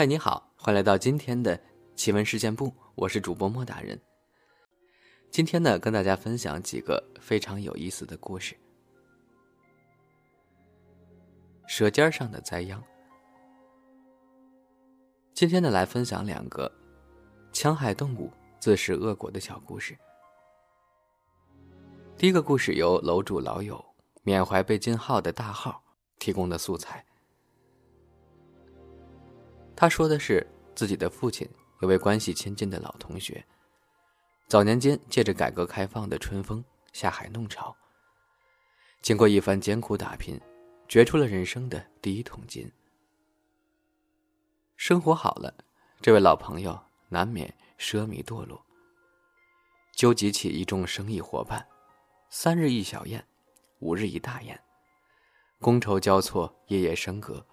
嗨，你好，欢迎来到今天的奇闻事件部，我是主播莫大人。今天呢，跟大家分享几个非常有意思的故事。舌尖上的灾殃。今天呢，来分享两个戕害动物、自食恶果的小故事。第一个故事由楼主老友缅怀被禁号的大号提供的素材。他说的是自己的父亲有位关系亲近的老同学，早年间借着改革开放的春风下海弄潮，经过一番艰苦打拼，掘出了人生的第一桶金。生活好了，这位老朋友难免奢靡堕落，纠集起一众生意伙伴，三日一小宴，五日一大宴，觥筹交错，夜夜笙歌。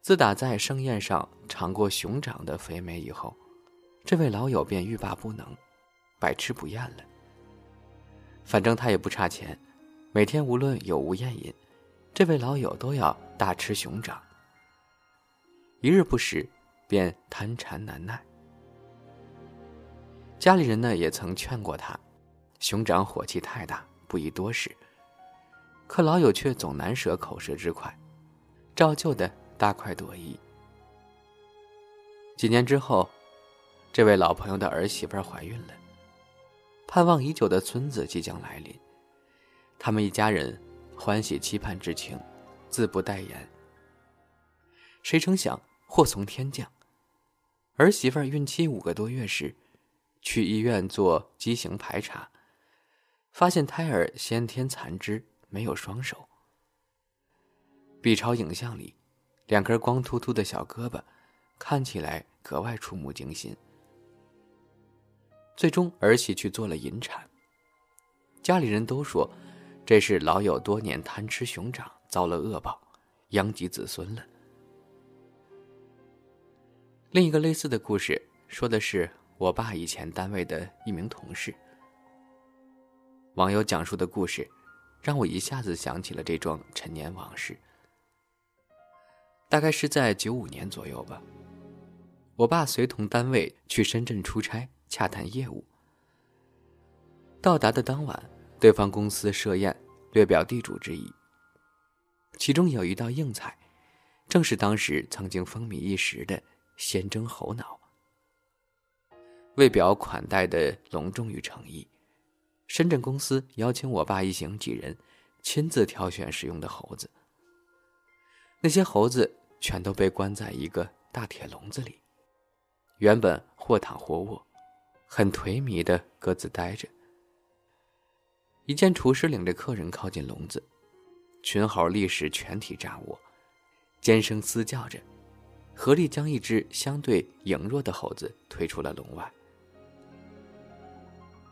自打在盛宴上尝过熊掌的肥美以后，这位老友便欲罢不能，百吃不厌了。反正他也不差钱，每天无论有无宴饮，这位老友都要大吃熊掌。一日不食，便贪馋难耐。家里人呢也曾劝过他，熊掌火气太大，不宜多食。可老友却总难舍口舌之快，照旧的。大快朵颐。几年之后，这位老朋友的儿媳妇怀孕了，盼望已久的孙子即将来临，他们一家人欢喜期盼之情，自不待言。谁成想祸从天降，儿媳妇孕期五个多月时，去医院做畸形排查，发现胎儿先天残肢，没有双手。B 超影像里。两根光秃秃的小胳膊，看起来格外触目惊心。最终儿媳去做了引产。家里人都说，这是老友多年贪吃熊掌遭了恶报，殃及子孙了。另一个类似的故事，说的是我爸以前单位的一名同事。网友讲述的故事，让我一下子想起了这桩陈年往事。大概是在九五年左右吧。我爸随同单位去深圳出差，洽谈业务。到达的当晚，对方公司设宴，略表地主之谊。其中有一道硬菜，正是当时曾经风靡一时的鲜蒸猴脑。为表款待的隆重与诚意，深圳公司邀请我爸一行几人，亲自挑选使用的猴子。那些猴子。全都被关在一个大铁笼子里，原本或躺或卧，很颓靡的各自待着。一见厨师领着客人靠近笼子，群猴立时全体扎卧，尖声嘶叫着，合力将一只相对羸弱的猴子推出了笼外。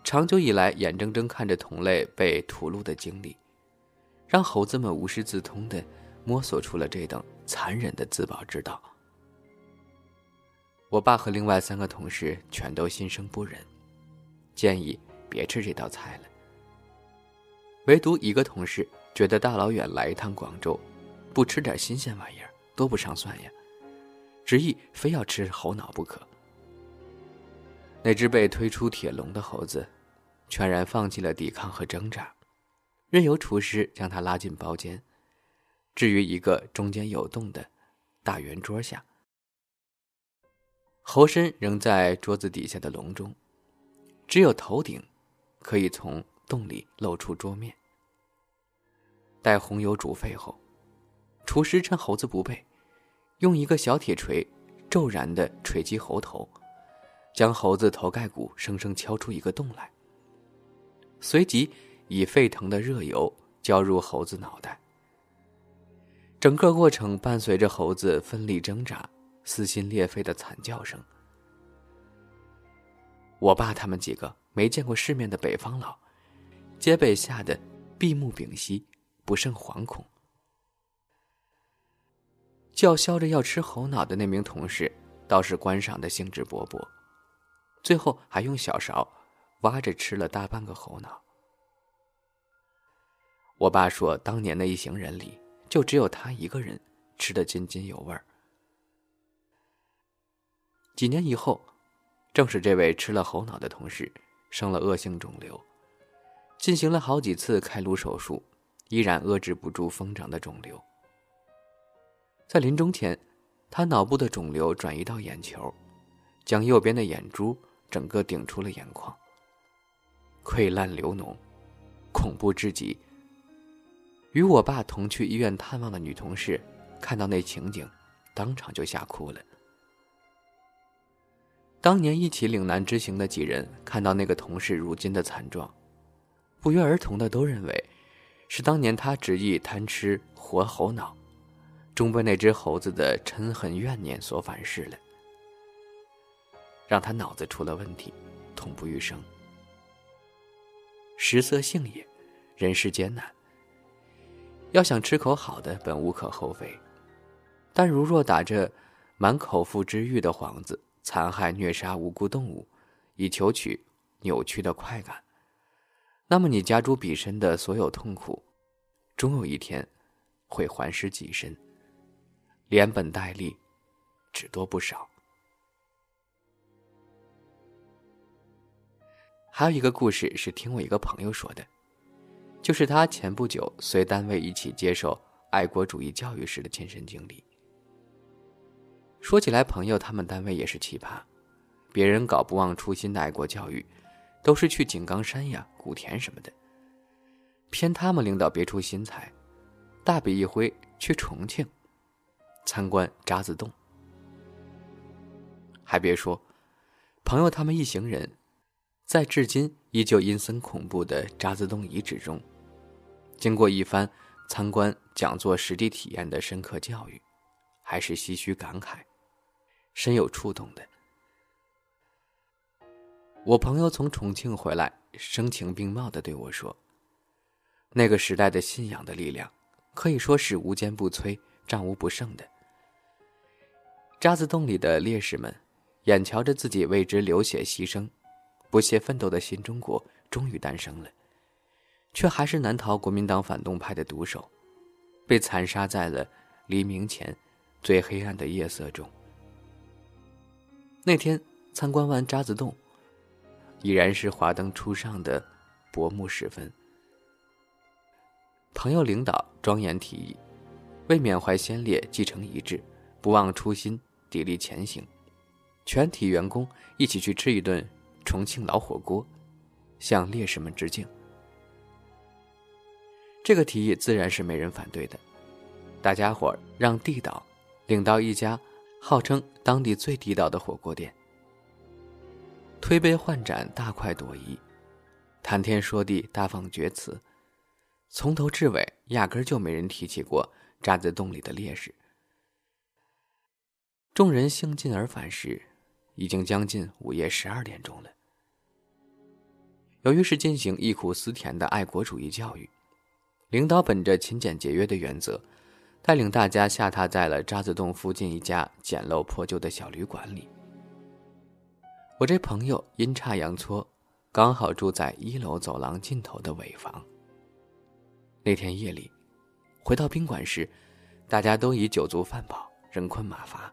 长久以来眼睁睁看着同类被屠戮的经历，让猴子们无师自通的摸索出了这等。残忍的自保之道。我爸和另外三个同事全都心生不忍，建议别吃这道菜了。唯独一个同事觉得大老远来一趟广州，不吃点新鲜玩意儿多不上算呀，执意非要吃猴脑不可。那只被推出铁笼的猴子，全然放弃了抵抗和挣扎，任由厨师将它拉进包间。置于一个中间有洞的大圆桌下，猴身仍在桌子底下的笼中，只有头顶可以从洞里露出桌面。待红油煮沸后，厨师趁猴子不备，用一个小铁锤骤然的锤击猴头，将猴子头盖骨生生敲出一个洞来。随即以沸腾的热油浇入猴子脑袋。整个过程伴随着猴子奋力挣扎、撕心裂肺的惨叫声。我爸他们几个没见过世面的北方佬，皆被吓得闭目屏息，不胜惶恐。叫嚣着要吃猴脑的那名同事，倒是观赏的兴致勃勃，最后还用小勺挖着吃了大半个猴脑。我爸说，当年那一行人里。就只有他一个人吃得津津有味儿。几年以后，正是这位吃了猴脑的同事生了恶性肿瘤，进行了好几次开颅手术，依然遏制不住疯长的肿瘤。在临终前，他脑部的肿瘤转移到眼球，将右边的眼珠整个顶出了眼眶，溃烂流脓，恐怖至极。与我爸同去医院探望的女同事，看到那情景，当场就吓哭了。当年一起岭南之行的几人看到那个同事如今的惨状，不约而同的都认为，是当年他执意贪吃活猴脑，终被那只猴子的嗔恨怨念所反噬了，让他脑子出了问题，痛不欲生。食色性也，人世艰难。要想吃口好的，本无可厚非，但如若打着满口腹之欲的幌子，残害虐杀无辜动物，以求取扭曲的快感，那么你加诸彼身的所有痛苦，终有一天会还施己身，连本带利，只多不少。还有一个故事是听我一个朋友说的。就是他前不久随单位一起接受爱国主义教育时的亲身经历。说起来，朋友他们单位也是奇葩，别人搞不忘初心的爱国教育，都是去井冈山呀、古田什么的，偏他们领导别出心裁，大笔一挥去重庆参观渣滓洞。还别说，朋友他们一行人。在至今依旧阴森恐怖的渣滓洞遗址中，经过一番参观、讲座、实地体验的深刻教育，还是唏嘘感慨，深有触动的。我朋友从重庆回来，声情并茂的对我说：“那个时代的信仰的力量，可以说是无坚不摧、战无不胜的。渣滓洞里的烈士们，眼瞧着自己为之流血牺牲。”不懈奋斗的新中国终于诞生了，却还是难逃国民党反动派的毒手，被残杀在了黎明前最黑暗的夜色中。那天参观完渣滓洞，已然是华灯初上的薄暮时分。朋友领导庄严提议，为缅怀先烈、继承遗志、不忘初心、砥砺前行，全体员工一起去吃一顿。重庆老火锅，向烈士们致敬。这个提议自然是没人反对的。大家伙让地道领到一家号称当地最地道的火锅店，推杯换盏，大快朵颐，谈天说地，大放厥词，从头至尾压根就没人提起过扎在洞里的烈士。众人兴尽而返时，已经将近午夜十二点钟了。由于是进行忆苦思甜的爱国主义教育，领导本着勤俭节约的原则，带领大家下榻在了渣滓洞附近一家简陋破旧的小旅馆里。我这朋友阴差阳错，刚好住在一楼走廊尽头的尾房。那天夜里，回到宾馆时，大家都已酒足饭饱，人困马乏。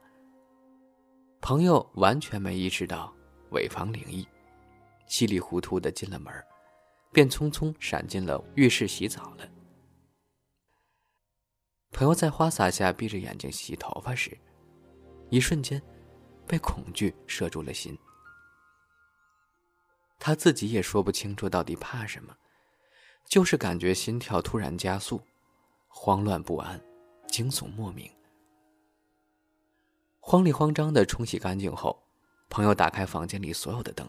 朋友完全没意识到尾房灵异。稀里糊涂的进了门，便匆匆闪进了浴室洗澡了。朋友在花洒下闭着眼睛洗头发时，一瞬间被恐惧摄住了心。他自己也说不清楚到底怕什么，就是感觉心跳突然加速，慌乱不安，惊悚莫名。慌里慌张的冲洗干净后，朋友打开房间里所有的灯。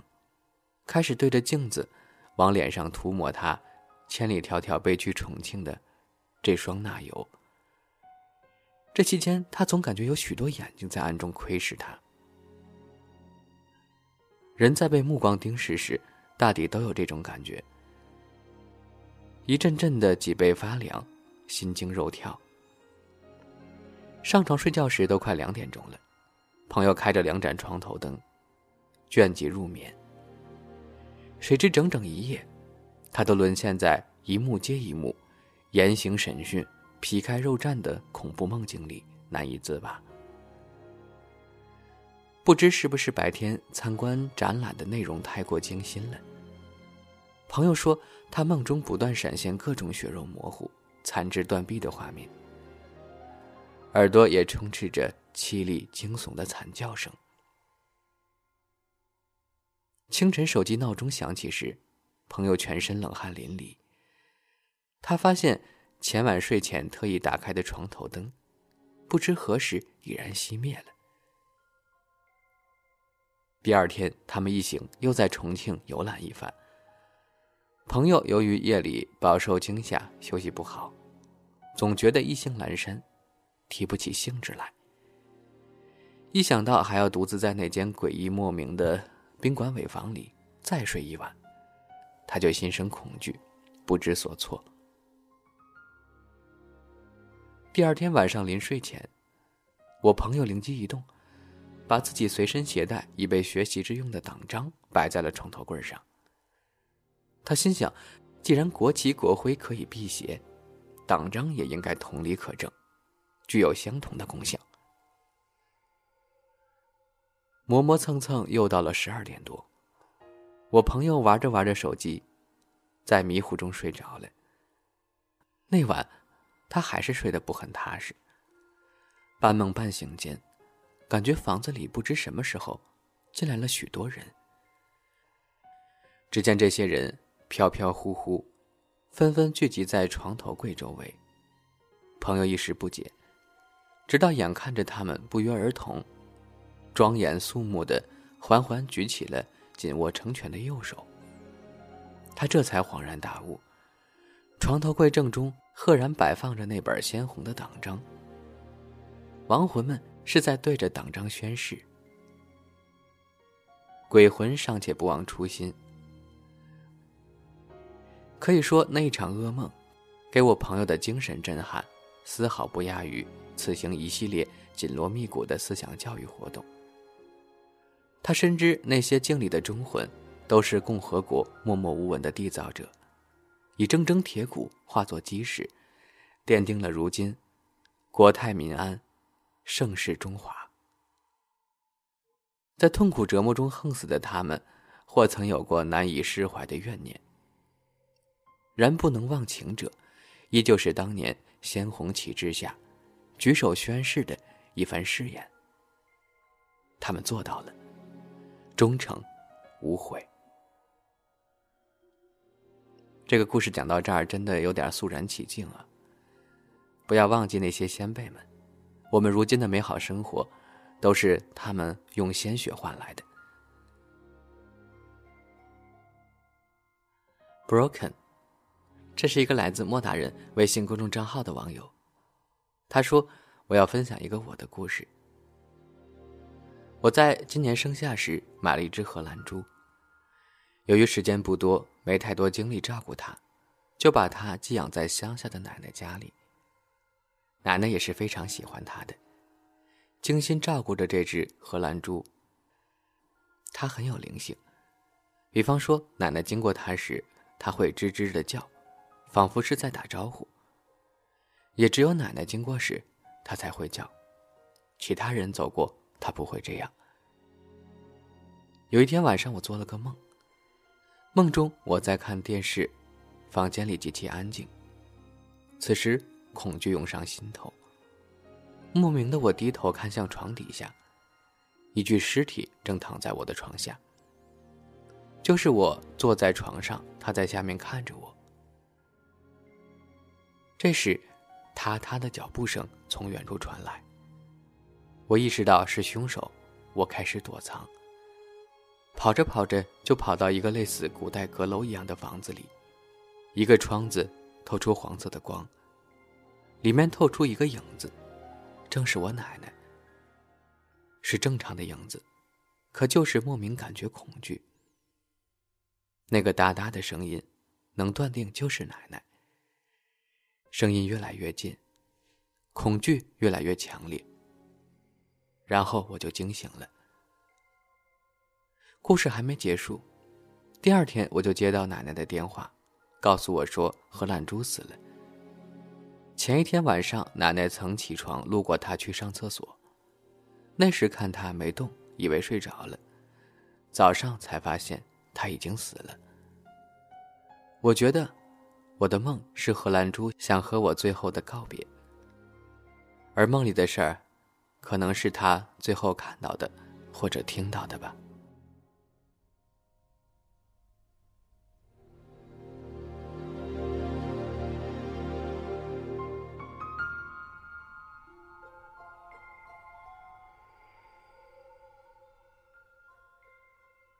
开始对着镜子，往脸上涂抹他千里迢迢背去重庆的这双钠油。这期间，他总感觉有许多眼睛在暗中窥视他。人在被目光盯视时，大抵都有这种感觉：一阵阵的脊背发凉，心惊肉跳。上床睡觉时都快两点钟了，朋友开着两盏床头灯，倦极入眠。谁知整整一夜，他都沦陷在一幕接一幕、严刑审讯、皮开肉绽的恐怖梦境里，难以自拔。不知是不是白天参观展览的内容太过精心了。朋友说，他梦中不断闪现各种血肉模糊、残肢断臂的画面，耳朵也充斥着凄厉惊悚的惨叫声。清晨，手机闹钟响起时，朋友全身冷汗淋漓。他发现前晚睡前特意打开的床头灯，不知何时已然熄灭了。第二天，他们一行又在重庆游览一番。朋友由于夜里饱受惊吓，休息不好，总觉得意兴阑珊，提不起兴致来。一想到还要独自在那间诡异莫名的宾馆尾房里再睡一晚，他就心生恐惧，不知所措。第二天晚上临睡前，我朋友灵机一动。把自己随身携带以备学习之用的党章摆在了床头柜上。他心想，既然国旗国徽可以辟邪，党章也应该同理可证，具有相同的功效。磨磨蹭蹭，又到了十二点多，我朋友玩着玩着手机，在迷糊中睡着了。那晚，他还是睡得不很踏实，半梦半醒间。感觉房子里不知什么时候进来了许多人。只见这些人飘飘忽忽，纷纷聚集在床头柜周围。朋友一时不解，直到眼看着他们不约而同、庄严肃穆的缓缓举起了紧握成拳的右手，他这才恍然大悟：床头柜正中赫然摆放着那本鲜红的党章。亡魂们。是在对着党章宣誓。鬼魂尚且不忘初心，可以说那一场噩梦，给我朋友的精神震撼，丝毫不亚于此行一系列紧锣密鼓的思想教育活动。他深知那些敬礼的忠魂，都是共和国默默无闻的缔造者，以铮铮铁骨化作基石，奠定了如今国泰民安。盛世中华，在痛苦折磨中横死的他们，或曾有过难以释怀的怨念。然不能忘情者，依旧是当年鲜红旗帜下，举手宣誓的一番誓言。他们做到了，忠诚，无悔。这个故事讲到这儿，真的有点肃然起敬啊！不要忘记那些先辈们。我们如今的美好生活，都是他们用鲜血换来的。Broken，这是一个来自莫大人微信公众账号的网友，他说：“我要分享一个我的故事。我在今年盛夏时买了一只荷兰猪，由于时间不多，没太多精力照顾它，就把它寄养在乡下的奶奶家里。”奶奶也是非常喜欢它的，精心照顾着这只荷兰猪。它很有灵性，比方说，奶奶经过它时，它会吱吱的叫，仿佛是在打招呼。也只有奶奶经过时，它才会叫，其他人走过，它不会这样。有一天晚上，我做了个梦，梦中我在看电视，房间里极其安静，此时。恐惧涌上心头。莫名的，我低头看向床底下，一具尸体正躺在我的床下。就是我坐在床上，他在下面看着我。这时，踏踏的脚步声从远处传来。我意识到是凶手，我开始躲藏。跑着跑着，就跑到一个类似古代阁楼一样的房子里，一个窗子透出黄色的光。里面透出一个影子，正是我奶奶。是正常的影子，可就是莫名感觉恐惧。那个哒哒的声音，能断定就是奶奶。声音越来越近，恐惧越来越强烈。然后我就惊醒了。故事还没结束，第二天我就接到奶奶的电话，告诉我说荷兰猪死了。前一天晚上，奶奶曾起床路过他去上厕所，那时看他没动，以为睡着了，早上才发现他已经死了。我觉得，我的梦是荷兰猪想和我最后的告别，而梦里的事儿，可能是他最后看到的，或者听到的吧。